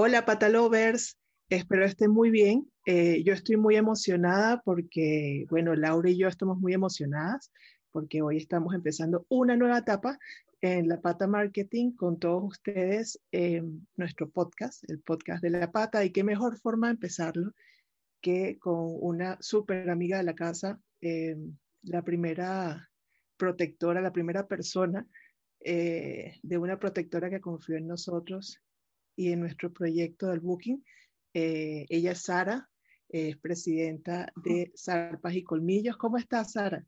Hola Patalovers, espero estén muy bien. Eh, yo estoy muy emocionada porque, bueno, Laura y yo estamos muy emocionadas porque hoy estamos empezando una nueva etapa en La Pata Marketing con todos ustedes en nuestro podcast, el podcast de La Pata. Y qué mejor forma de empezarlo que con una súper amiga de la casa, eh, la primera protectora, la primera persona eh, de una protectora que confió en nosotros y en nuestro proyecto del Booking. Eh, ella es Sara, es presidenta de Zarpas y Colmillos. ¿Cómo estás, Sara?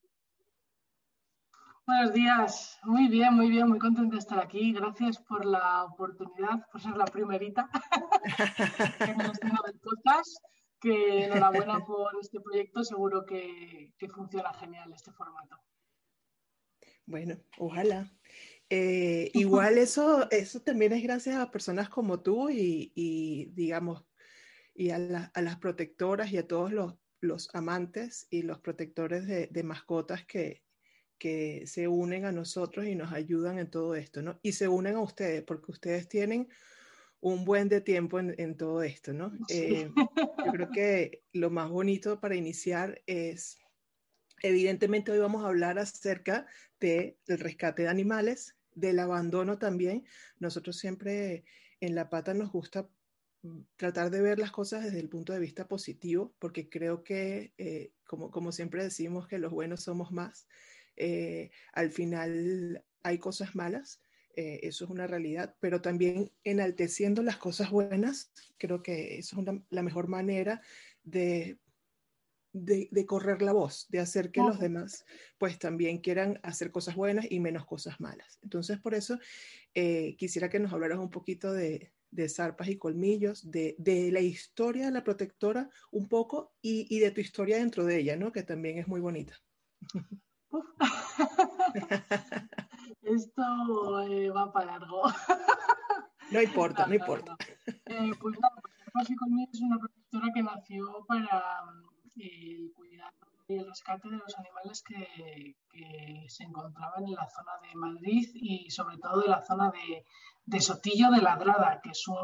Buenos días, muy bien, muy bien, muy contenta de estar aquí. Gracias por la oportunidad, por ser la primerita en el del podcast. Que enhorabuena por este proyecto, seguro que, que funciona genial este formato. Bueno, ojalá. Eh, igual eso, eso también es gracias a personas como tú y, digamos, y a, las protectoras y a todos los, los amantes y los protectores de, mascotas que, que, se unen a nosotros y nos ayudan en todo esto, ¿no? Y se unen a ustedes porque ustedes tienen un buen de tiempo en, todo esto, ¿no? Eh, yo creo que lo más bonito para iniciar es Evidentemente hoy vamos a hablar acerca del rescate de animales, del abandono también. Nosotros siempre en La Pata nos gusta mm, tratar de ver las cosas desde el punto de vista positivo, porque creo que, eh, como, como siempre decimos, que los buenos somos más. Eh, al final hay cosas malas, eh, eso es una realidad, pero también enalteciendo las cosas buenas, creo que eso es la mejor manera de de, correr la voz, de hacer que los demás pues también quieran hacer cosas buenas y menos cosas malas. Entonces, por eso eh, quisiera que nos hablaras un poquito de, de zarpas y colmillos, de, la historia de la protectora un poco y, de tu historia dentro de ella, ¿no? Que también es muy bonita. Esto eh, va para largo. no importa, no, importa. Eh, pues nada, zarpas y colmillos es una protectora que nació para el cuidado y el rescate de los animales que, se encontraban en la zona de Madrid y sobre todo en la zona de, Sotillo de Ladrada, que es un,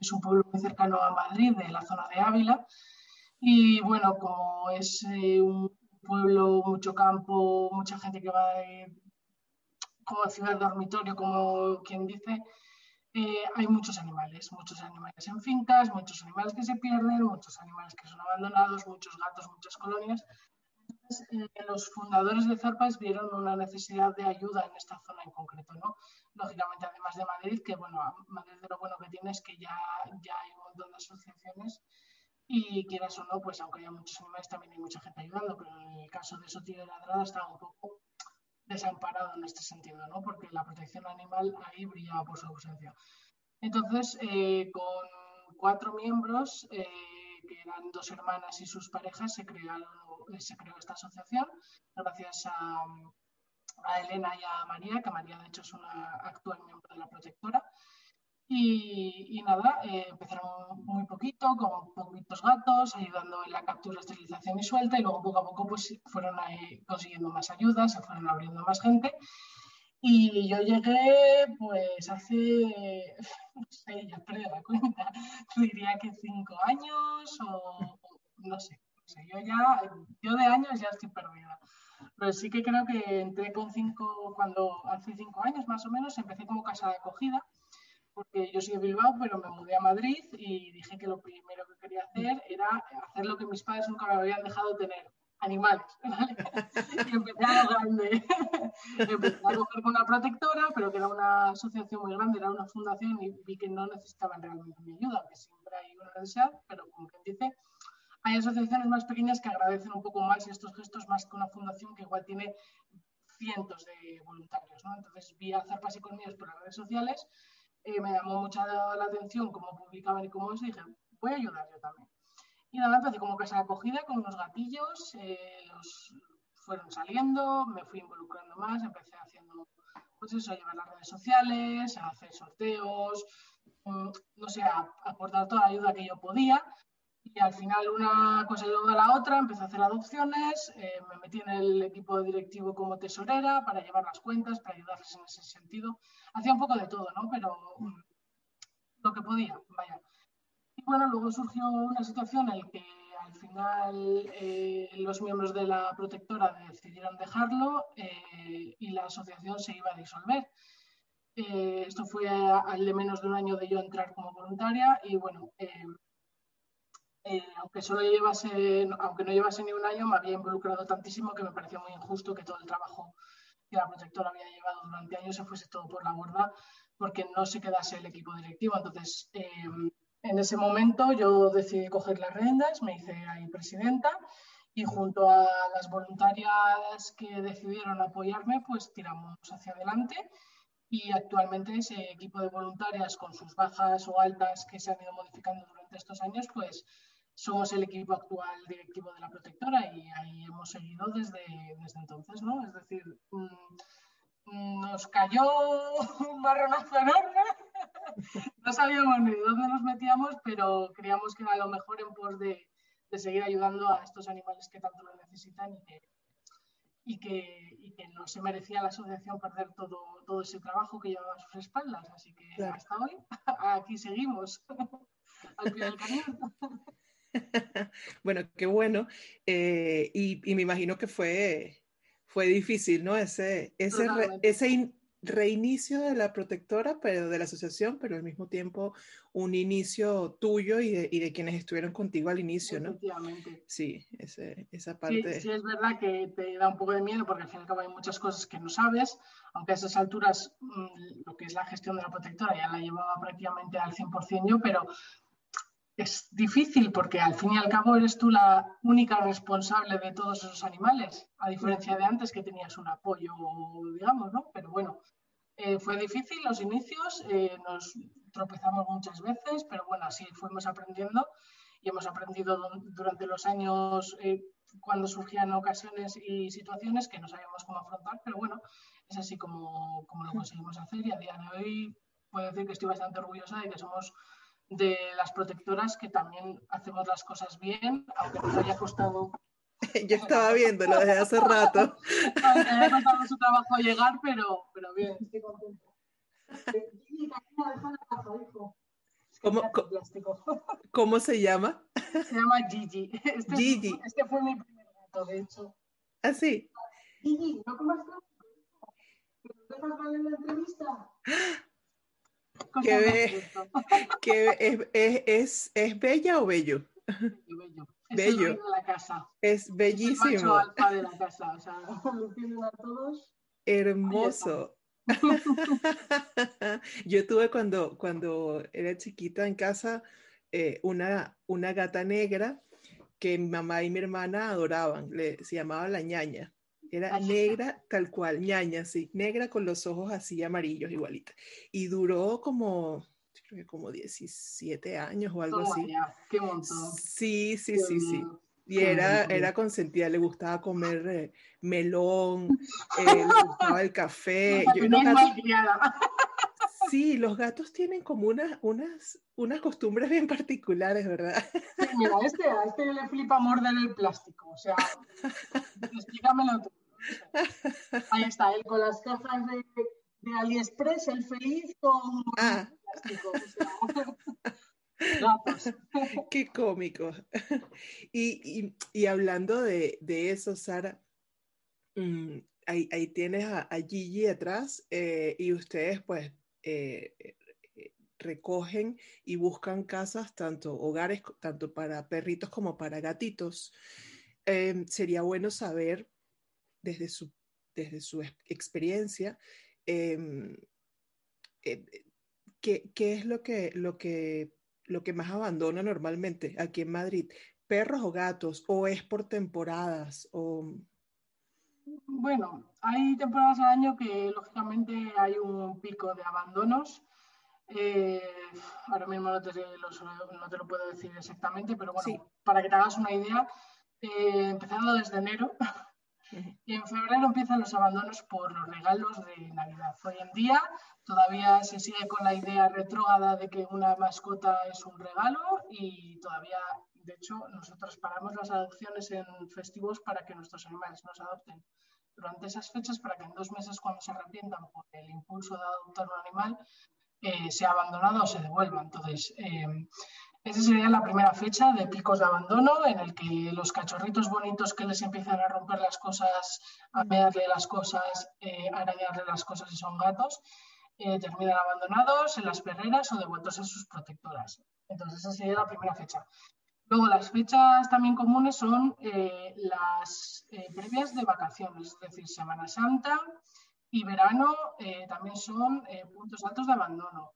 es un, pueblo muy cercano a Madrid, de la zona de Ávila. Y bueno, como es eh, un pueblo, mucho campo, mucha gente que va de, como ciudad dormitorio, como quien dice, eh, hay muchos animales, muchos animales en fincas, muchos animales que se pierden, muchos animales que son abandonados, muchos gatos, muchas colonias. Entonces, eh, los fundadores de Zarpas vieron una necesidad de ayuda en esta zona en concreto, ¿no? Lógicamente, además de Madrid, que bueno, Madrid de lo bueno que tiene es que ya, ya hay un montón de asociaciones y quieras o no, pues aunque haya muchos animales, también hay mucha gente ayudando, pero en el caso de Sotillo de Ladrada está un poco desamparado en este sentido, ¿no? Porque la protección animal ahí brillaba por su ausencia. Entonces, eh, con cuatro miembros, eh, que eran dos hermanas y sus parejas, se, crearon, se creó esta asociación gracias a, a Elena y a María, que María de hecho es una actual miembro de la protectora. Y, nada, eh, empezaron muy poquito, con poquitos gatos, ayudando en la captura, esterilización y suelta, y luego poco a poco pues, fueron consiguiendo más ayudas, se fueron abriendo más gente. Y yo llegué, pues hace, no sé, ya perdí la cuenta, diría que cinco años o, no sé, no sé, yo ya, yo de años ya estoy perdida. Pero sí que creo que entré con cinco, cuando hace cinco años más o menos, empecé como casa de acogida porque yo soy de Bilbao, pero me mudé a Madrid y dije que lo primero que quería hacer era hacer lo que mis padres nunca me habían dejado tener, animales. y empecé a lo grande. empecé a coger con una protectora, pero que era una asociación muy grande, era una fundación y vi que no necesitaban realmente mi ayuda, que siempre hay una necesidad, pero como quien dice, hay asociaciones más pequeñas que agradecen un poco más estos gestos más que una fundación que igual tiene cientos de voluntarios. ¿no? Entonces vi a Zarpas y Colmillos por las redes sociales eh, me llamó mucha la atención cómo publicaban y cómo eso, y dije, voy a ayudar yo también. Y nada, empecé como casa de acogida con unos gatillos, eh, los fueron saliendo, me fui involucrando más, empecé haciendo, pues eso, a llevar las redes sociales, a hacer sorteos, mm, no sé, a aportar toda la ayuda que yo podía y al final una cosa llevó a la otra, empecé a hacer adopciones, eh, me metí en el equipo directivo como tesorera para llevar las cuentas, para ayudarles en ese sentido. Hacía un poco de todo, ¿no? Pero mm, lo que podía, vaya. bueno, luego surgió una situación en la que al final eh, los miembros de la protectora decidieron dejarlo eh, y la asociación se iba a disolver. Eh, esto fue al de menos de un año de yo entrar como voluntaria y bueno, aunque solo llevase, aunque no llevase ni un año, me había involucrado tantísimo que me pareció muy injusto que todo el trabajo que la protectora había llevado durante años se fuese todo por la borda porque no se quedase el equipo directivo. Entonces, en ese momento yo decidí coger las riendas, me hice ahí presidenta y junto a las voluntarias que decidieron apoyarme, pues tiramos hacia adelante y actualmente ese equipo de voluntarias con sus bajas o altas que se han ido modificando durante estos años, pues somos el equipo actual directivo de la protectora y ahí hemos seguido desde, desde entonces, ¿no? Es decir, mm, nos cayó un marronazo enorme no sabíamos ni dónde nos metíamos, pero creíamos que era lo mejor en pos de, seguir ayudando a estos animales que tanto lo necesitan y que, no se merecía la asociación perder todo, todo ese trabajo que llevaba a sus espaldas. Así que hasta hoy aquí seguimos, al pie del cañón. bueno, qué bueno. Eh, y, me imagino que fue, fue difícil, ¿no? Ese, ese, ese, reinicio de la protectora, pero de la asociación, pero al mismo tiempo un inicio tuyo y de, y de quienes estuvieron contigo al inicio, ¿no? Efectivamente. Sí, ese, esa parte. Sí, sí, es verdad que te da un poco de miedo porque al fin y al cabo hay muchas cosas que no sabes, aunque a esas alturas mm, lo que es la gestión de la protectora ya la llevaba prácticamente al 100% yo, pero es difícil porque al fin y al cabo eres tú la única responsable de todos esos animales, a diferencia de antes que tenías un apoyo, digamos, ¿no? Pero bueno, eh, fue difícil los inicios, eh, nos tropezamos muchas veces, pero bueno, así fuimos aprendiendo y hemos aprendido durante los años eh, cuando surgían ocasiones y situaciones que no sabíamos cómo afrontar, pero bueno, es así como, como lo conseguimos hacer y a día de hoy puedo decir que estoy bastante orgullosa de que somos de las protectoras que también hacemos las cosas bien, aunque nos haya costado Yo estaba viéndolo desde hace rato. Me ha costado su trabajo llegar, pero, pero bien, estoy contenta. ¿Cómo, ¿Cómo, se llama? Se llama Gigi. Este, Gigi. Este fue mi primer gato, de hecho. ¿Ah, sí? Gigi, ¿no comas ¿Te dejas mal en la entrevista? ¿Qué ve, que es, es, es, ¿Es bella o bello? Bello. Es bello. de la casa. Es bellísimo. Es el de la casa, o sea, lo tienen a todos. Hermoso. Yo tuve cuando, cuando era chiquita en casa eh, una, una gata negra que mi mamá y mi hermana adoraban, le, se llamaba la ñaña. Era negra tal cual, ñaña, sí, negra con los ojos así amarillos igualita. Y duró como creo que como 17 años o algo así. qué montón. Sí, sí, sí, sí. Y era, era consentida, le gustaba comer eh, melón, eh, le gustaba el café. Yo, sí, los gatos tienen como unas, unas, unas costumbres bien particulares, ¿verdad? Sí, mira, este, a este le flipa morder el plástico, o sea, explícamelo tú. Ahí está, él con las cajas de, de AliExpress, el feliz con ah. Qué cómico. Y, hablando de, eso, Sara, mm, ahí, tienes a, Gigi atrás eh, y ustedes pues eh, eh, recogen y buscan casas, tanto hogares, tanto para perritos como para gatitos. Em, sería bueno saber desde su, desde su experiencia em, ¿qué, es lo que, lo, que, lo que más abandona normalmente aquí en Madrid? ¿Perros o gatos? ¿O es por temporadas? O... Bueno, hay temporadas al año que lógicamente hay un pico de abandonos. Eh, ahora mismo no te, lo puedo decir exactamente, pero bueno, para que te hagas una idea, eh, empezando desde enero, y en febrero empiezan los abandonos por los regalos de Navidad. Hoy en día todavía se sigue con la idea retrógrada de que una mascota es un regalo y todavía, de hecho, nosotros paramos las adopciones en festivos para que nuestros animales nos adopten durante esas fechas para que en dos meses cuando se arrepientan por el impulso de adoptar un animal eh, sea abandonado o se devuelva. Entonces, eh, Esa sería la primera fecha de picos de abandono, en el que los cachorritos bonitos que les empiezan a romper las cosas, a mearle las cosas, eh, a arañarle las cosas y son gatos, eh, terminan abandonados en las perreras o devueltos a sus protectoras. Entonces, esa sería la primera fecha. Luego, las fechas también comunes son eh, las previas de vacaciones, es decir, Semana Santa y verano también son puntos altos de abandono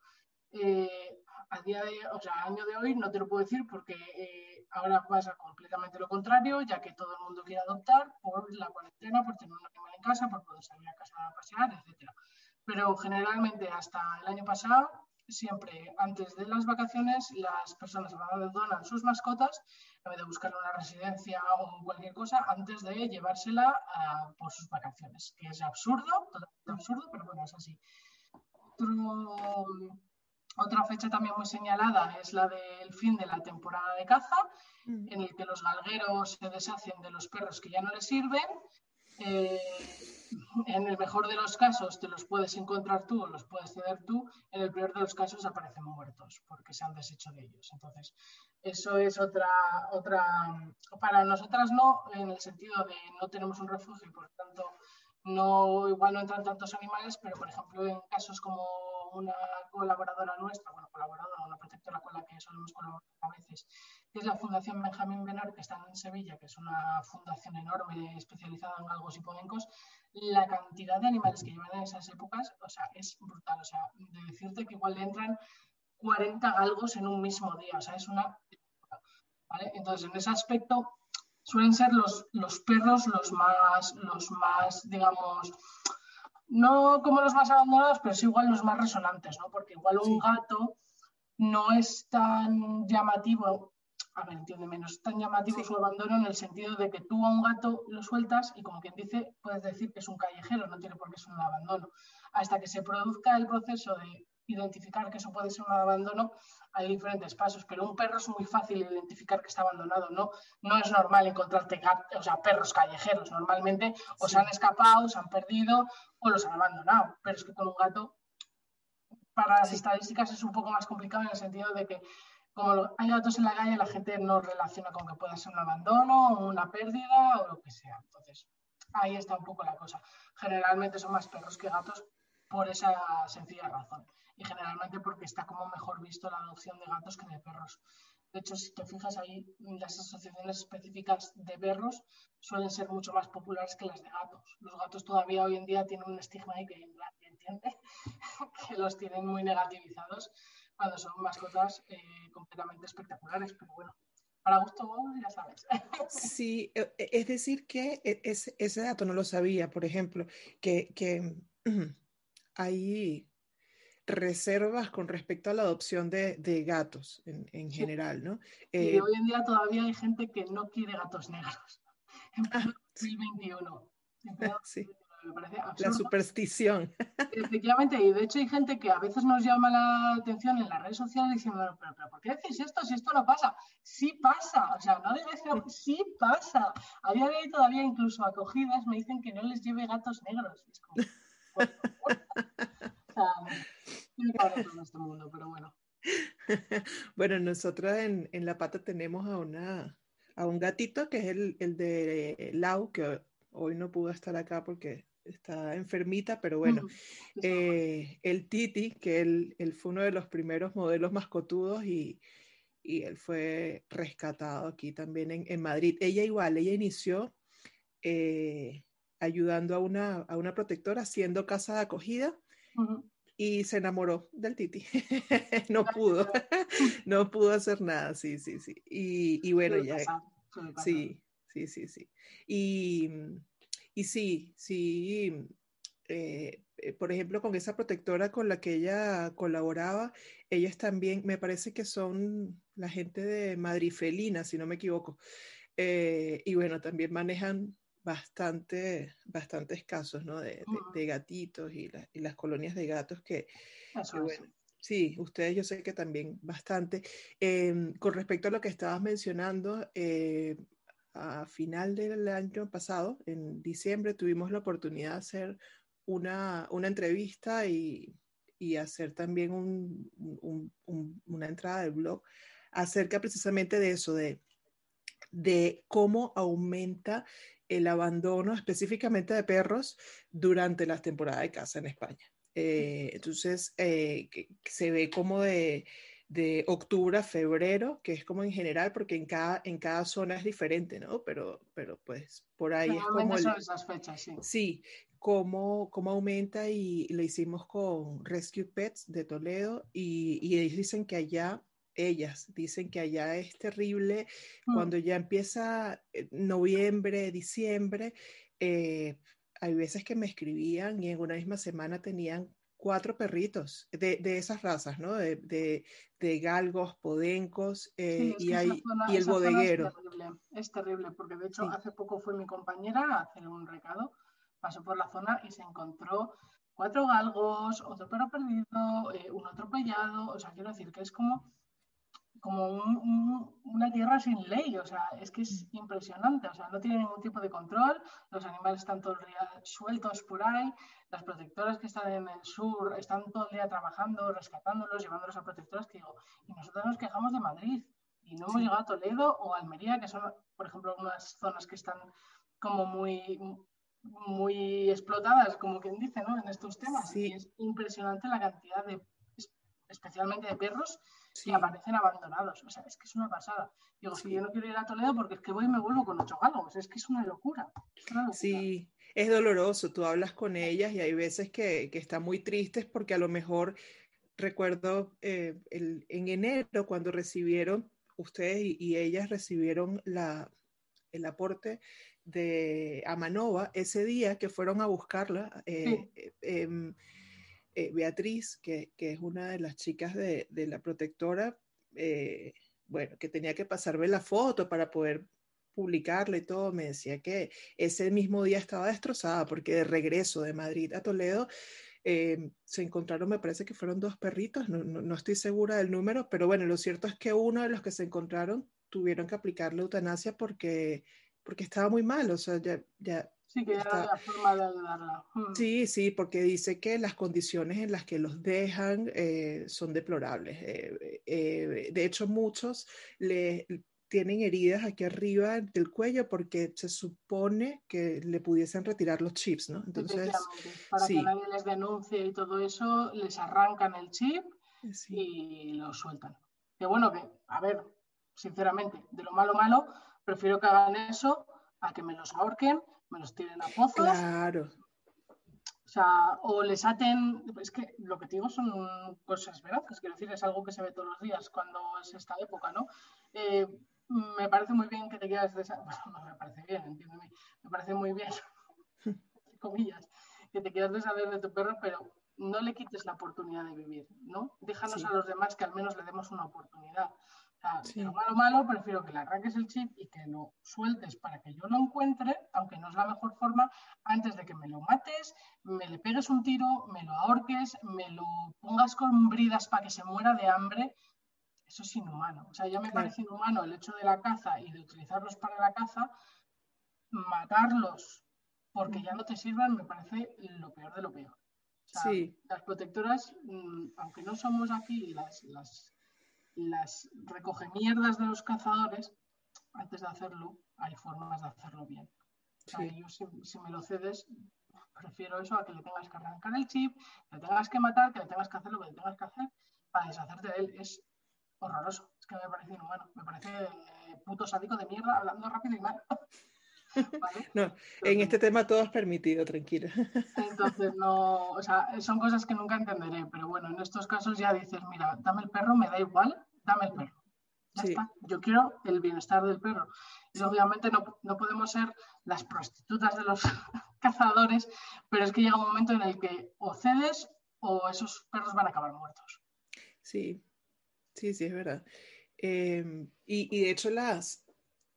a día de, o sea, año de hoy no te lo puedo decir porque eh, ahora pasa completamente lo contrario, ya que todo el mundo quiere adoptar por la cuarentena, por tener un animal en casa, por poder salir a casa a pasear, etc. Pero generalmente hasta el año pasado, siempre antes de las vacaciones, las personas abandonan sus mascotas en vez de buscar una residencia o cualquier cosa antes de llevársela a, por sus vacaciones, que es absurdo, totalmente absurdo, pero bueno, es así. Otro, otra fecha también muy señalada es la del fin de la temporada de caza, mm. en el que los galgueros se deshacen de los perros que ya no les sirven. Eh, en el mejor de los casos te los puedes encontrar tú o los puedes ceder tú, en el peor de los casos aparecen muertos porque se han deshecho de ellos. Entonces, eso es otra, otra, para nosotras no, en el sentido de no tenemos un refugio y por tanto no, igual no entran tantos animales, pero por ejemplo en casos como una colaboradora nuestra, bueno, colaboradora, una protectora con la que solemos colaborar a veces, que es la Fundación Benjamín Benar, que está en Sevilla, que es una fundación enorme especializada en galgos y podencos, la cantidad de animales que llevan en esas épocas, o sea, es brutal. O sea, de decirte que igual le entran 40 galgos en un mismo día, o sea, es una... Entonces, en ese aspecto suelen ser los, los perros los más, los más, digamos, no como los más abandonados, pero sí igual los más resonantes, ¿no? Porque igual un gato no es tan llamativo, a ver, entiende menos, tan llamativo su abandono en el sentido de que tú a un gato lo sueltas y como quien dice, puedes decir que es un callejero, no tiene por qué ser un abandono. Hasta que se produzca el proceso de identificar que eso puede ser un abandono, hay diferentes pasos, pero un perro es muy fácil identificar que está abandonado, ¿no? No es normal encontrarte o sea, perros callejeros, normalmente o se han escapado, se han perdido o los han abandonado, pero es que con un gato, para las estadísticas es un poco más complicado en el sentido de que como hay gatos en la calle, la gente no relaciona con que pueda ser un abandono o una pérdida o lo que sea. Entonces, ahí está un poco la cosa. Generalmente son más perros que gatos por esa sencilla razón y generalmente porque está como mejor visto la adopción de gatos que de perros. De hecho, si te fijas ahí, las asociaciones específicas de perros suelen ser mucho más populares que las de gatos. Los gatos todavía hoy en día tienen un estigma ahí que nadie entiende, que los tienen muy negativizados cuando son mascotas eh, completamente espectaculares, pero bueno. Para gusto, ya sabes. Sí, e, e, es decir que e, ese dato no lo sabía, por ejemplo, que, que ahí reservas con respecto a la adopción de, gatos en, general, ¿no? y eh, hoy en día todavía hay gente que no quiere gatos negros. En 2021. Sí. La superstición. Efectivamente, y de hecho hay gente que a veces nos llama la atención en las redes sociales diciendo, pero, pero ¿por qué decís esto si esto no pasa? Sí pasa, o sea, no digáis que sí pasa. A día de hoy todavía incluso acogidas me dicen que no les lleve gatos negros. Es como, este mundo, pero bueno. bueno, nosotros en, en, La Pata tenemos a, una, a un gatito que es el, el de Lau, que hoy no pudo estar acá porque está enfermita, pero bueno, eh, el Titi, que él, él, fue uno de los primeros modelos mascotudos y, y él fue rescatado aquí también en, en Madrid. Ella igual, ella inició eh, ayudando a una, a una protectora haciendo casa de acogida y se enamoró del Titi. no pudo, no pudo hacer nada, sí, sí, sí. Y, y bueno, ya. Sí, sí, sí, sí. Y, y sí, sí. Eh, eh, por ejemplo, con esa protectora con la que ella colaboraba, ellas también, me parece que son la gente de Madrid Felina, si no me equivoco. Eh, y bueno, también manejan bastante, bastantes casos, ¿no? De, de, gatitos y, y, las colonias de gatos que, bueno, sí, ustedes yo sé que también bastante. Em, con respecto a lo que estabas mencionando, eh, a final del año pasado, en diciembre, tuvimos la oportunidad de hacer una, una entrevista y, y, hacer también un, un, una entrada del blog acerca precisamente de eso, de, de cómo aumenta el abandono específicamente de perros durante la temporada de caza en España. Eh, entonces, eh, se ve como de, de, octubre a febrero, que es como en general, porque en cada, en cada zona es diferente, ¿no? Pero, pero pues por ahí es como... son esas fechas, sí. Sí, cómo, cómo aumenta y lo hicimos con Rescue Pets de Toledo y, y ellos dicen que allá ellas dicen que allá es terrible mm. cuando ya empieza eh, noviembre, diciembre. Eh, hay veces que me escribían y en una misma semana tenían cuatro perritos de, de esas razas, ¿no? De, de, galgos, podencos eh, y, hay, y el bodeguero. Es terrible, es terrible, porque de hecho hace poco fue mi compañera a hacer un recado, pasó por la zona y se encontró cuatro galgos, otro perro perdido, un atropellado, o sea, quiero decir que es como como una tierra sin ley, o sea, es que es impresionante, o sea, no tiene ningún tipo de control, los animales están todo el día sueltos por ahí, las protectoras que están en el sur están todo el día trabajando, rescatándolos, llevándolos a protectoras que digo, y nosotros nos quejamos de Madrid y no hemos llegado a Toledo o Almería, que son, por ejemplo, unas zonas que están como muy muy explotadas, como quien dice, ¿no? En estos temas. Sí. Y es impresionante la cantidad de, especialmente de perros, y aparecen abandonados. O sea, es que es una pasada. Digo, si yo no quiero ir a Toledo porque es que voy y me vuelvo con ocho galgos, es que es una locura. Sí, es doloroso. Tú hablas con ellas y hay veces que, que están muy tristes porque a lo mejor recuerdo eh, el, en enero cuando recibieron, ustedes y, ellas recibieron la, el aporte de Amanova, ese día que fueron a buscarla. Eh, eh, em, eh, Beatriz, que, es una de las chicas de, la protectora, eh, bueno, que tenía que pasarme la foto para poder publicarla y todo, me decía que ese mismo día estaba destrozada porque de regreso de Madrid a Toledo eh, se encontraron, me parece que fueron dos perritos, no, estoy segura del número, pero bueno, lo cierto es que uno de los que se encontraron tuvieron que aplicarle eutanasia porque, porque estaba muy mal, o sea, ya Sí, que era la forma de ayudarla. Mm. Sí, sí, porque dice que las condiciones en las que los dejan eh, son deplorables. Eh, eh, de hecho, muchos le tienen heridas aquí arriba del cuello porque se supone que le pudiesen retirar los chips, ¿no? Entonces, para que nadie les denuncie y todo eso, les arrancan el chip y lo sueltan. Que bueno, que, a ver, sinceramente, de lo malo malo, prefiero que hagan eso a que me los ahorquen me los tiren a pozos. Claro. O sea, o les aten, es que lo que te digo son cosas verazas, quiero decir, es algo que se ve todos los días cuando es esta época, ¿no? Eh, me parece muy bien que te quieras deshacer, bueno, no me parece bien, entiéndeme, me parece muy bien, comillas, que te quieras deshacer de tu perro, pero no le quites la oportunidad de vivir, ¿no? Déjanos a los demás que al menos le demos una oportunidad. Lo malo, malo, prefiero que le arranques el chip y que lo sueltes para que yo lo encuentre, aunque no es la mejor forma, antes de que me lo mates, me le pegues un tiro, me lo ahorques, me lo pongas con bridas para que se muera de hambre. Eso es inhumano. O sea, ya me parece inhumano el hecho de la caza y de utilizarlos para la caza, matarlos porque ya no te sirvan, me parece lo peor de lo peor. sí. Las protectoras, mm, aunque no somos aquí las, las las recoge mierdas de los cazadores, antes de hacerlo, hay formas de hacerlo bien. yo si, me lo cedes, prefiero eso a que le tengas que arrancar el chip, que le tengas que matar, que le tengas que hacer lo que le tengas que hacer para deshacerte de él. Es horroroso. Es que me parece inhumano. Me parece eh, puto sádico de mierda hablando rápido y mal. No, en este tema todo es permitido, tranquila. Entonces, no, o sea, son cosas que nunca entenderé, pero bueno, en estos casos ya dices, mira, dame el perro, me da igual, dame el perro. Ya está. Yo quiero el bienestar del perro. Y obviamente no, podemos ser las prostitutas de los cazadores, pero es que llega un momento en el que o cedes o esos perros van a acabar muertos. Sí, sí, sí, es verdad. Em, y, de hecho las,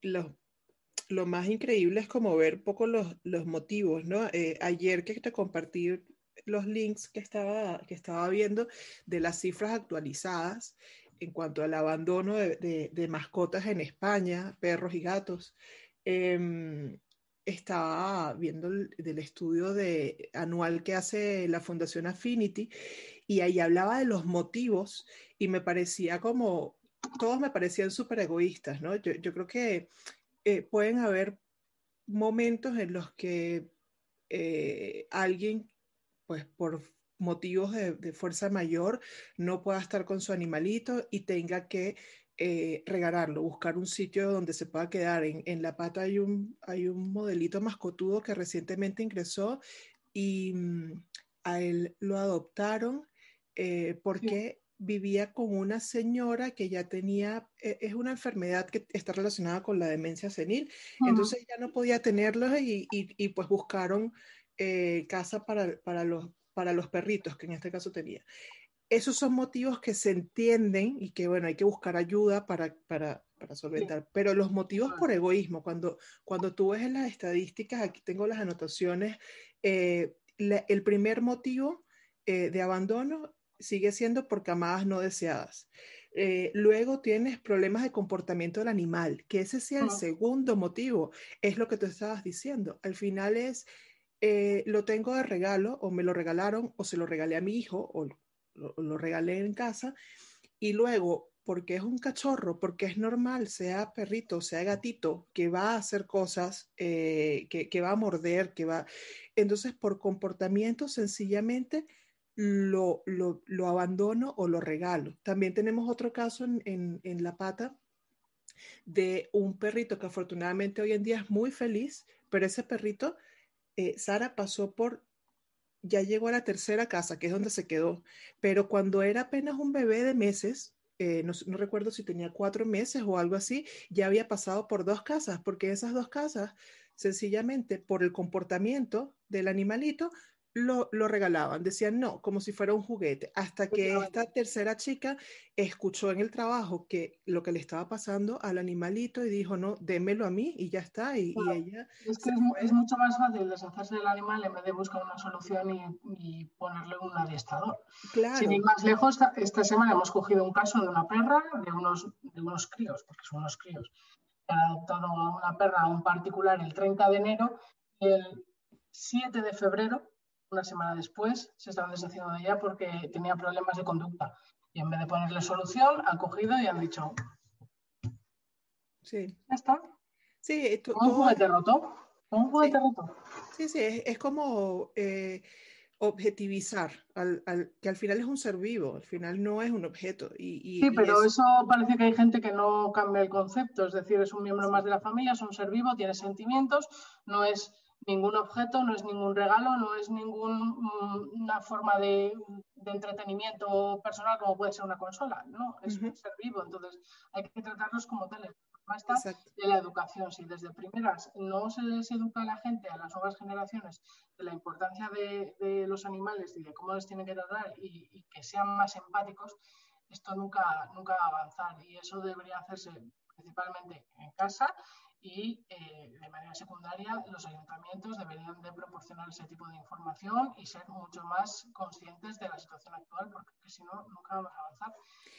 lo más increíble es como ver poco los, los motivos, ¿no? Eh, ayer que te compartí los links que estaba, que estaba viendo de las cifras actualizadas en cuanto al abandono de, mascotas en España, perros y gatos. Em, estaba viendo el, del estudio anual que hace la Fundación Affinity y ahí hablaba de los motivos y me parecía como todos me parecían súper egoístas, ¿no? Yo, yo creo que eh, pueden haber momentos en los que eh, alguien, pues por motivos de, fuerza mayor, no pueda estar con su animalito y tenga que eh, regalarlo, buscar un sitio donde se pueda quedar. En, La Pata hay un, hay un modelito mascotudo que recientemente ingresó y mm, a él lo adoptaron eh, porque vivía con una señora que ya tenía, e, es una enfermedad que está relacionada con la demencia senil, entonces ya no podía tenerlo y, y, pues buscaron eh, casa para, para, los, para los perritos, que en este caso tenía. Esos son motivos que se entienden y que, bueno, hay que buscar ayuda para, para, para solventar. Pero los motivos por egoísmo, cuando, cuando tú ves en las estadísticas, aquí tengo las anotaciones, eh, el primer motivo eh, de abandono sigue siendo por camadas no deseadas. Eh, luego tienes problemas de comportamiento del animal, que ese sea el segundo motivo, es lo que tú estabas diciendo. Al final es, eh, lo tengo de regalo o me lo regalaron o se lo regalé a mi hijo o lo, regalé en casa y luego porque es un cachorro, porque es normal, sea perrito, sea gatito, que va a hacer cosas, que, que, va a morder, que va... Entonces, por comportamiento, sencillamente lo, lo, abandono o lo regalo. También tenemos otro caso en, en, La Pata de un perrito que afortunadamente hoy en día es muy feliz, pero ese perrito, eh, Sara pasó por, ya llegó a la tercera casa, que es donde se quedó, pero cuando era apenas un bebé de meses, eh, no, no, recuerdo si tenía cuatro meses o algo así, ya había pasado por dos casas, porque esas dos casas, sencillamente por el comportamiento del animalito, lo, regalaban, decían no, como si fuera un juguete, hasta que esta tercera chica escuchó en el trabajo que lo que le estaba pasando al animalito y dijo, no, démelo a mí y ya está. Y, ella... Es que es, mucho más fácil deshacerse del animal en vez de buscar una solución y, y ponerle un adiestrador. Claro. Sin ir más lejos, esta, semana hemos cogido un caso de una perra, de unos, de unos críos, porque son unos críos, que han adoptado a una perra, a un particular, el 30 de enero y el 7 de febrero una semana después se estaban deshaciendo de ella porque tenía problemas de conducta. Y en vez de ponerle solución, han cogido y han dicho. Sí. Ya está. Sí, un juguete roto. Un juguete sí. roto. Sí, sí, es, como eh, objetivizar, al, que al final es un ser vivo, al final no es un objeto. Y, sí, pero eso parece que hay gente que no cambia el concepto, es decir, es un miembro más de la familia, es un ser vivo, tiene sentimientos, no es ningún objeto, no es ningún regalo, no es ninguna mm, forma de, entretenimiento personal como puede ser una consola, ¿no? Es un ser vivo, entonces hay que tratarlos como tales. Está de la educación, si desde primeras no se les educa a la gente, a las nuevas generaciones, de la importancia de, los animales y de cómo les tienen que tratar y, y, que sean más empáticos, esto nunca, nunca va a avanzar y eso debería hacerse principalmente en casa y eh, de manera secundaria los ayuntamientos deberían de proporcionar ese tipo de información y ser mucho más conscientes de la situación actual porque si no nunca vamos a avanzar.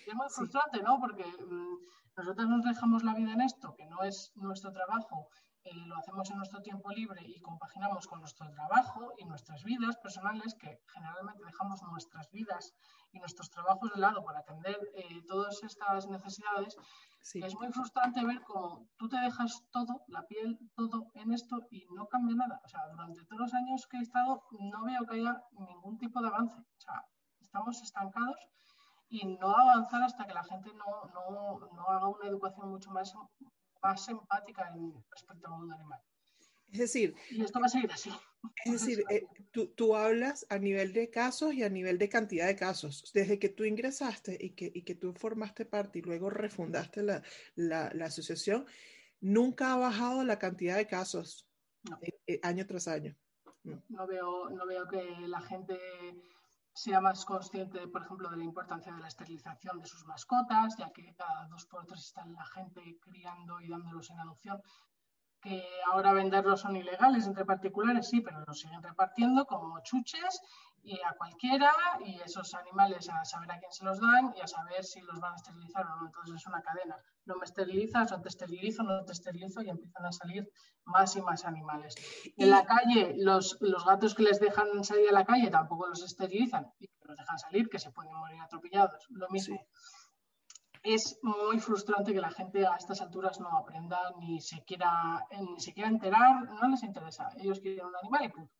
Y es muy frustrante, ¿no? Porque mm, nosotros nos dejamos la vida en esto, que no es nuestro trabajo, eh, lo hacemos en nuestro tiempo libre y compaginamos con nuestro trabajo y nuestras vidas personales, que generalmente dejamos nuestras vidas y nuestros trabajos de lado para atender eh, todas estas necesidades es muy frustrante ver cómo tú te dejas todo, la piel, todo en esto y no cambia nada. O sea, durante todos los años que he estado no veo que haya ningún tipo de avance. O sea, estamos estancados y no avanzar hasta que la gente no, no, no haga una educación mucho más, más empática en, respecto al mundo animal. Es decir, y esto va a seguir así. Es decir, eh, tú, tú, hablas a nivel de casos y a nivel de cantidad de casos. Desde que tú ingresaste y que, y que tú formaste parte y luego refundaste la, la, la asociación, nunca ha bajado la cantidad de casos eh, eh, año tras año. No. no. veo, no veo que la gente sea más consciente, por ejemplo, de la importancia de la esterilización de sus mascotas, ya que cada dos por tres está la gente criando y dándolos en adopción que ahora venderlos son ilegales entre particulares, sí, pero los siguen repartiendo como chuches y a cualquiera y esos animales a saber a quién se los dan y a saber si los van a esterilizar o no. Entonces es una cadena. No me esterilizas, no te esterilizo, no te esterilizo y empiezan a salir más y más animales. En la calle, los, los gatos que les dejan salir a la calle tampoco los esterilizan y los dejan salir, que se pueden morir atropellados. Lo mismo. Es muy frustrante que la gente a estas alturas no aprenda ni se quiera, ni se quiera enterar, no les interesa. Ellos quieren un animal y punto.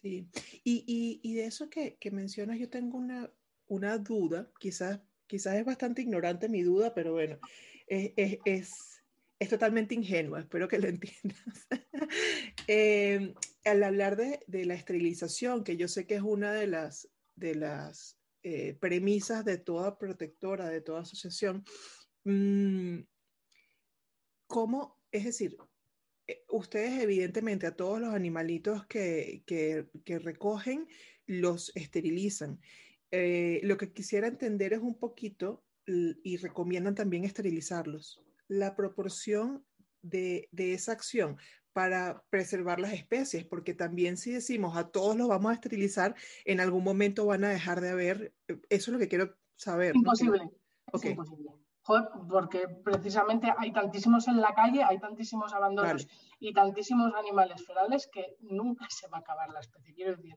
Sí, y, de eso que, mencionas, yo tengo una, una duda, quizás, quizás es bastante ignorante mi duda, pero bueno, es, es, totalmente ingenua, espero que lo entiendas. Eh, al hablar de, de, la esterilización, que yo sé que es una de las, de las eh, premisas de toda protectora, de toda asociación. Mm, ¿Cómo? Es decir, eh, ustedes evidentemente a todos los animalitos que, recogen los esterilizan. Eh, lo que quisiera entender es un poquito, y recomiendan también esterilizarlos, la proporción de, de, esa acción para preservar las especies, porque también si decimos a todos los vamos a esterilizar, en algún momento van a dejar de haber, eh, eso es lo que quiero saber. Imposible. Es imposible. porque precisamente hay tantísimos en la calle, hay tantísimos abandonos y tantísimos animales ferales que nunca se va a acabar la especie. Quiero decir,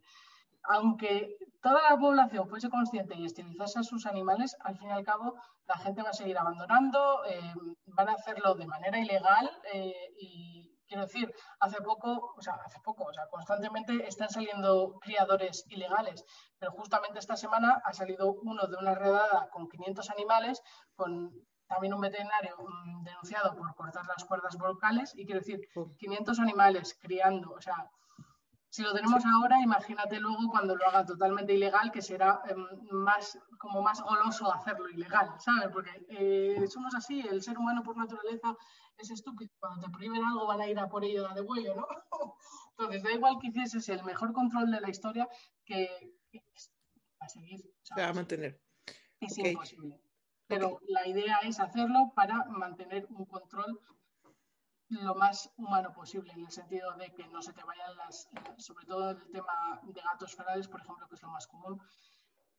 aunque toda la población fuese consciente y esterilizase a sus animales, al fin y al cabo la gente va a seguir abandonando, eh, van a hacerlo de manera ilegal eh, y Quiero decir, hace poco, o sea, hace poco, o sea, constantemente están saliendo criadores ilegales, pero justamente esta semana ha salido uno de una redada con 500 animales, con también un veterinario mm, denunciado por cortar las cuerdas vocales, y quiero decir, 500 animales criando, o sea, si lo tenemos ahora, imagínate luego cuando lo haga totalmente ilegal, que será em, más, como más goloso hacerlo ilegal, ¿sabes? Porque eh, somos así, el ser humano por naturaleza es estúpido. Cuando te prohíben algo van a ir a por ello de vuelo, ¿no? Entonces, da igual que hicieses el mejor control de la historia que, va a seguir. Se va a mantener. Es imposible. Pero la idea es hacerlo para mantener un control lo más humano posible, en el sentido de que no se te vayan las, sobre todo el tema de gatos ferales, por ejemplo, que es lo más común,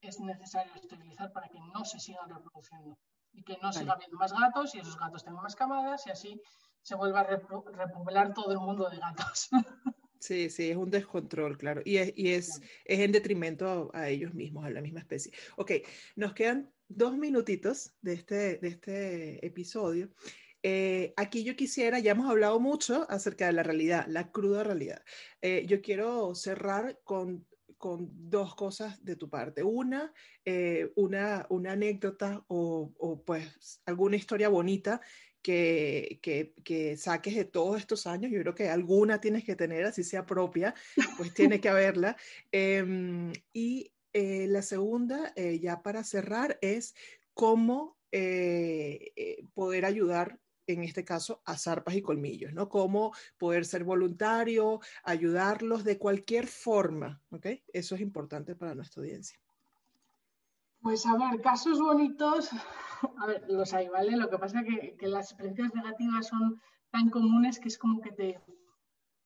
es necesario esterilizar para que no se sigan reproduciendo y que no siga habiendo más gatos y esos gatos tengan más camadas y así se vuelva a repoblar todo el mundo de gatos. Sí, sí, es un descontrol, claro. Y es, y es, es en detrimento a, ellos mismos, a la misma especie. Ok, nos quedan dos minutitos de este, de este episodio. Eh, aquí yo quisiera, ya hemos hablado mucho acerca de la realidad, la cruda realidad. Eh, yo quiero cerrar con con dos cosas de tu parte. Una, eh, una, una, anécdota o, o, pues alguna historia bonita que, que, que, saques de todos estos años. Yo creo que alguna tienes que tener, así sea propia, pues tiene que haberla. Em, y eh, la segunda, eh, ya para cerrar, es cómo poder ayudar en este caso, a zarpas y colmillos, ¿no? Cómo poder ser voluntario, ayudarlos de cualquier forma, ¿ok? Eso es importante para nuestra audiencia. Pues a ver, casos bonitos, a ver, los hay, ¿vale? Lo que pasa es que, las experiencias negativas son tan comunes que es como que te,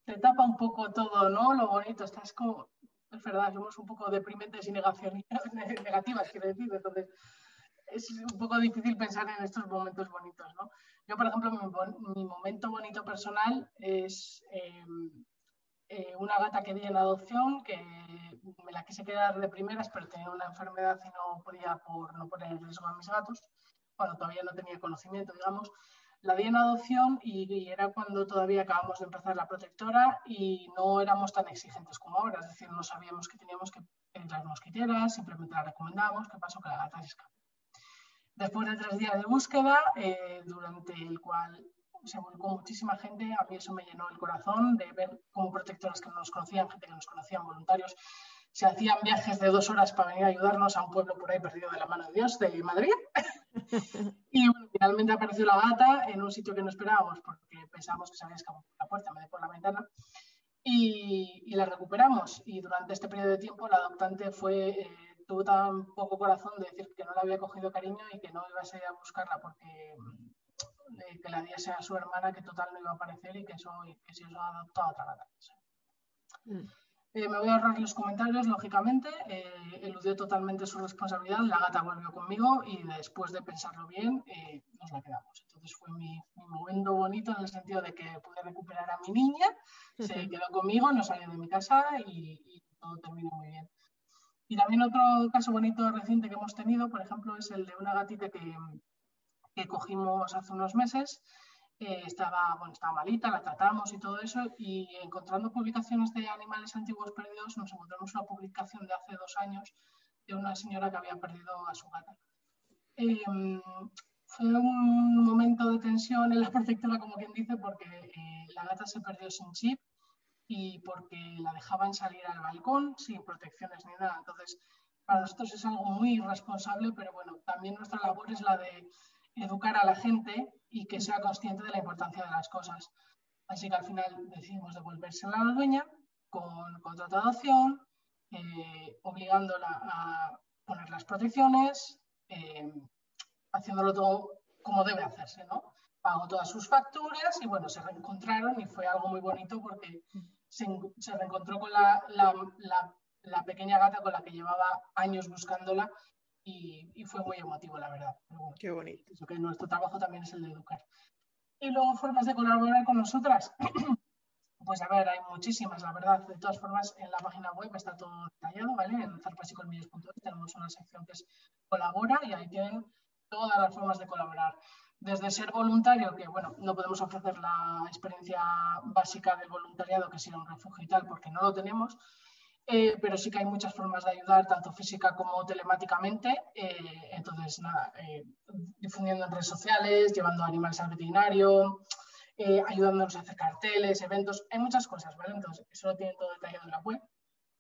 te tapa un poco todo, ¿no? Lo bonito, estás como, es verdad, somos un poco deprimentes y negativas, quiero decir, entonces es un poco difícil pensar en estos momentos bonitos, ¿no? Yo, por ejemplo, mi, momento bonito personal es em, eh, una gata que di en adopción, que me la quise quedar de primeras, pero tenía una enfermedad y no podía por no poner en riesgo a mis gatos, cuando todavía no tenía conocimiento, digamos. La di en adopción y, era cuando todavía acabamos de empezar la protectora y no éramos tan exigentes como ahora, es decir, no sabíamos que teníamos que las mosquiteras, simplemente la recomendábamos, ¿qué pasó? Que la gata se escapó. Después de tres días de búsqueda, eh, durante el cual se volcó muchísima gente, a mí eso me llenó el corazón de ver cómo protectoras que no nos conocían, gente que nos conocían, voluntarios, se hacían viajes de dos horas para venir a ayudarnos a un pueblo por ahí perdido de la mano de Dios, de Madrid. y finalmente apareció la gata en un sitio que no esperábamos porque pensábamos que se había escapado por la puerta de por la ventana. Y, y, la recuperamos. Y durante este periodo de tiempo la adoptante fue eh, tuvo tan poco corazón de decir que no le había cogido cariño y que no iba a salir a buscarla porque eh, que la diese a su hermana que total no iba a aparecer y que, eso, que si eso ha adoptado a otra gata. Mm. Eh, me voy a ahorrar los comentarios, lógicamente. Eh, eludió totalmente su responsabilidad. La gata volvió conmigo y después de pensarlo bien, nos la quedamos. Entonces fue mi, momento bonito en el sentido de que pude recuperar a mi niña, se quedó conmigo, no salió de mi casa y, y todo terminó muy bien. Y también otro caso bonito reciente que hemos tenido, por ejemplo, es el de una gatita que, que cogimos hace unos meses. Eh, estaba, bueno, estaba malita, la tratamos y todo eso, y encontrando publicaciones de animales antiguos perdidos, nos encontramos una publicación de hace dos años de una señora que había perdido a su gata. Em, fue un momento de tensión en la protectora, como quien dice, porque eh, la gata se perdió sin chip y porque la dejaban salir al balcón sin protecciones ni nada. Entonces, para nosotros es algo muy irresponsable, pero bueno, también nuestra labor es la de educar a la gente y que sea consciente de la importancia de las cosas. Así que al final decidimos devolvérsela a la dueña con contrato de adopción, eh, obligándola a poner las protecciones, eh, haciéndolo todo como debe hacerse, ¿no? Pagó todas sus facturas y bueno, se reencontraron y fue algo muy bonito porque se, reencontró con la, la, pequeña gata con la que llevaba años buscándola y, y fue muy emotivo, la verdad. Qué bonito. Eso que nuestro trabajo también es el de educar. Y luego formas de colaborar con nosotras. Pues a ver, hay muchísimas, la verdad. De todas formas, en la página web está todo detallado, ¿vale? En zarpasicolmillos.es tenemos una sección que es colabora y ahí tienen todas las formas de colaborar. Desde ser voluntario, que bueno, no podemos ofrecer la experiencia básica del voluntariado, que es ir a un refugio y tal, porque no lo tenemos, eh, pero sí que hay muchas formas de ayudar, tanto física como telemáticamente. Eh, entonces, nada, eh, difundiendo en redes sociales, llevando animales al veterinario, ayudándonos a hacer carteles, eventos, hay muchas cosas, ¿vale? Entonces, eso lo tienen todo detallado en la web.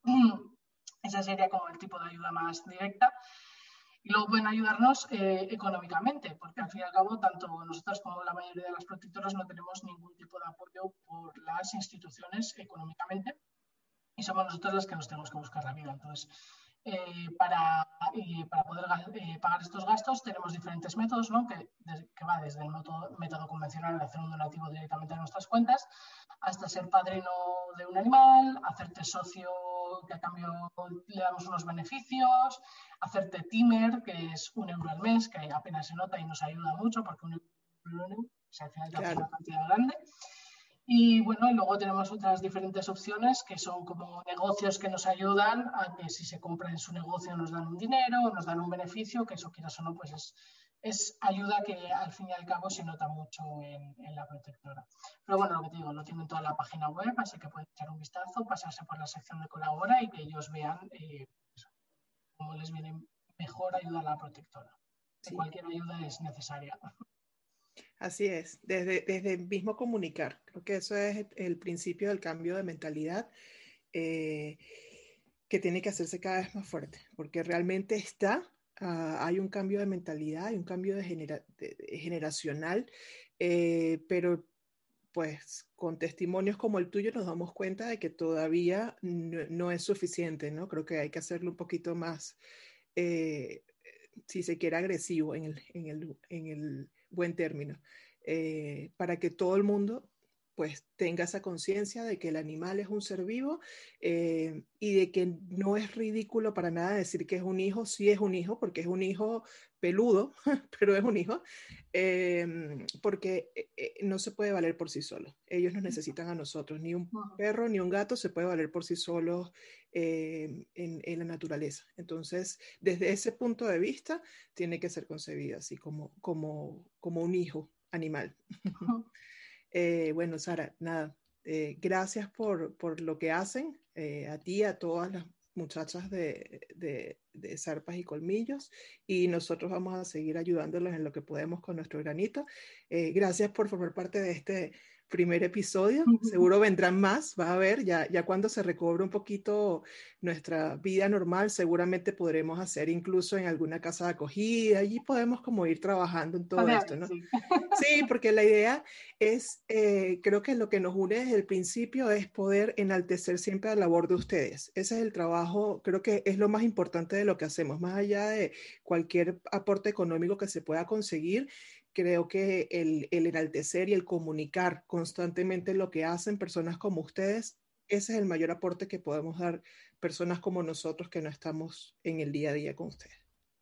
Esa sería como el tipo de ayuda más directa. Y luego pueden ayudarnos eh, económicamente, porque al fin y al cabo, tanto nosotros como la mayoría de las protectoras no tenemos ningún tipo de apoyo por las instituciones económicamente y somos nosotros las que nos tenemos que buscar la vida. Entonces, eh, para, eh, para, poder pagar estos gastos tenemos diferentes métodos, ¿no? que, que, va desde el método, método convencional de hacer un donativo directamente a nuestras cuentas hasta ser padrino de un animal, hacerte socio que a cambio le damos unos beneficios, hacerte timer, que es un euro al mes, que apenas se nota y nos ayuda mucho porque un euro o al final claro. una cantidad grande. Y bueno, y luego tenemos otras diferentes opciones que son como negocios que nos ayudan a que si se compra en su negocio nos dan un dinero, nos dan un beneficio, que eso quieras o no, pues es, es ayuda que al fin y al cabo se nota mucho en, la protectora. Pero bueno, lo que te digo, lo tienen toda la página web, así que pueden echar un vistazo, pasarse por la sección de colabora y que ellos vean eh, cómo les viene mejor ayuda a la protectora. Cualquier ayuda es necesaria. Así es, desde, desde mismo comunicar. Creo que eso es el principio del cambio de mentalidad eh, que tiene que hacerse cada vez más fuerte, porque realmente está Ah, hay un cambio de mentalidad, hay un cambio de, generacional, eh, pero pues con testimonios como el tuyo nos damos cuenta de que todavía no, es suficiente, ¿no? Creo que hay que hacerlo un poquito más, eh, si se quiere, agresivo en el, buen término, eh, para que todo el mundo pues tenga esa conciencia de que el animal es un ser vivo eh, y de que no es ridículo para nada decir que es un hijo, sí es un hijo, porque es un hijo peludo, pero es un hijo, em, porque eh, eh, no se puede valer por sí solo. Ellos nos necesitan a nosotros, ni un perro ni un gato se puede valer por sí solo em, en, la naturaleza. Entonces, desde ese punto de vista, tiene que ser concebido así como, como, como un hijo animal. Eh, bueno, Sara, nada, eh, gracias por, por, lo que hacen, eh, a ti, a todas las muchachas de, de, Zarpas y Colmillos, y nosotros vamos a seguir ayudándolos en lo que podemos con nuestro granito. gracias por formar parte de este primer episodio. Seguro vendrán más, va a ver, ya, ya cuando se recobre un poquito nuestra vida normal, seguramente podremos hacer incluso en alguna casa de acogida, allí podemos como ir trabajando en todo esto, ¿no? Sí. sí. porque la idea es, eh, creo que lo que nos une desde el principio es poder enaltecer siempre la labor de ustedes. Ese es el trabajo, creo que es lo más importante de lo que hacemos, más allá de cualquier aporte económico que se pueda conseguir, creo que el, enaltecer y el comunicar constantemente lo que hacen personas como ustedes, ese es el mayor aporte que podemos dar personas como nosotros que no estamos en el día a día con ustedes.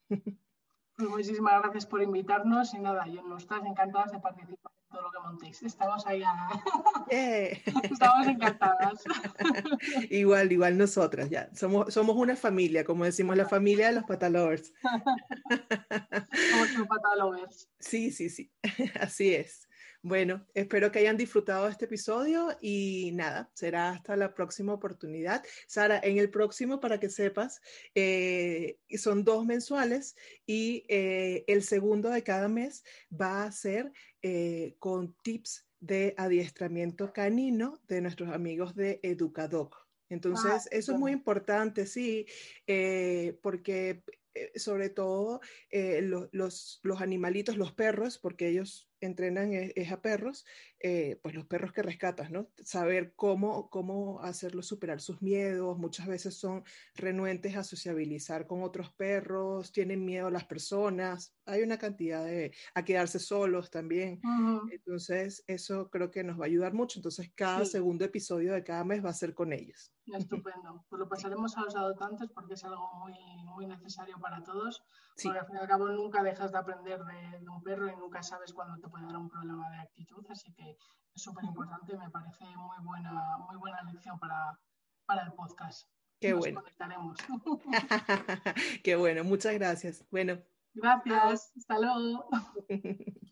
Pues muchísimas gracias por invitarnos y nada, yo estás encantadas de participar todo lo que montéis. Estamos ahí Estamos encantadas. igual, igual nosotras, ya. Somos, somos una familia, como decimos, la familia de los patalovers. somos los patalovers. Sí, sí, sí. Así es. Bueno, espero que hayan disfrutado de este episodio y nada, será hasta la próxima oportunidad. Sara, en el próximo, para que sepas, eh, son dos mensuales y eh, el segundo de cada mes va a ser eh, con tips de adiestramiento canino de nuestros amigos de Educadoc. Entonces, eso es muy importante, sí, porque sobre todo los, los animalitos, los perros, porque ellos entrenan e, es, a perros, eh, pues los perros que rescatas, ¿no? Saber cómo, cómo hacerlos superar sus miedos, muchas veces son renuentes a sociabilizar con otros perros, tienen miedo a las personas, hay una cantidad de, a quedarse solos también. Entonces, eso creo que nos va a ayudar mucho. Entonces, cada segundo episodio de cada mes va a ser con ellos. Estupendo. Pues lo pasaremos a los adoptantes porque es algo muy, muy necesario para todos. Porque al fin y al cabo nunca dejas de aprender de, un perro y nunca sabes cuándo te puede dar un problema de actitud. Así que es súper importante. Me parece muy buena, muy buena lección para, para el podcast. Qué Nos bueno. Conectaremos. Qué bueno. Muchas gracias. Bueno. Gracias. Hasta luego.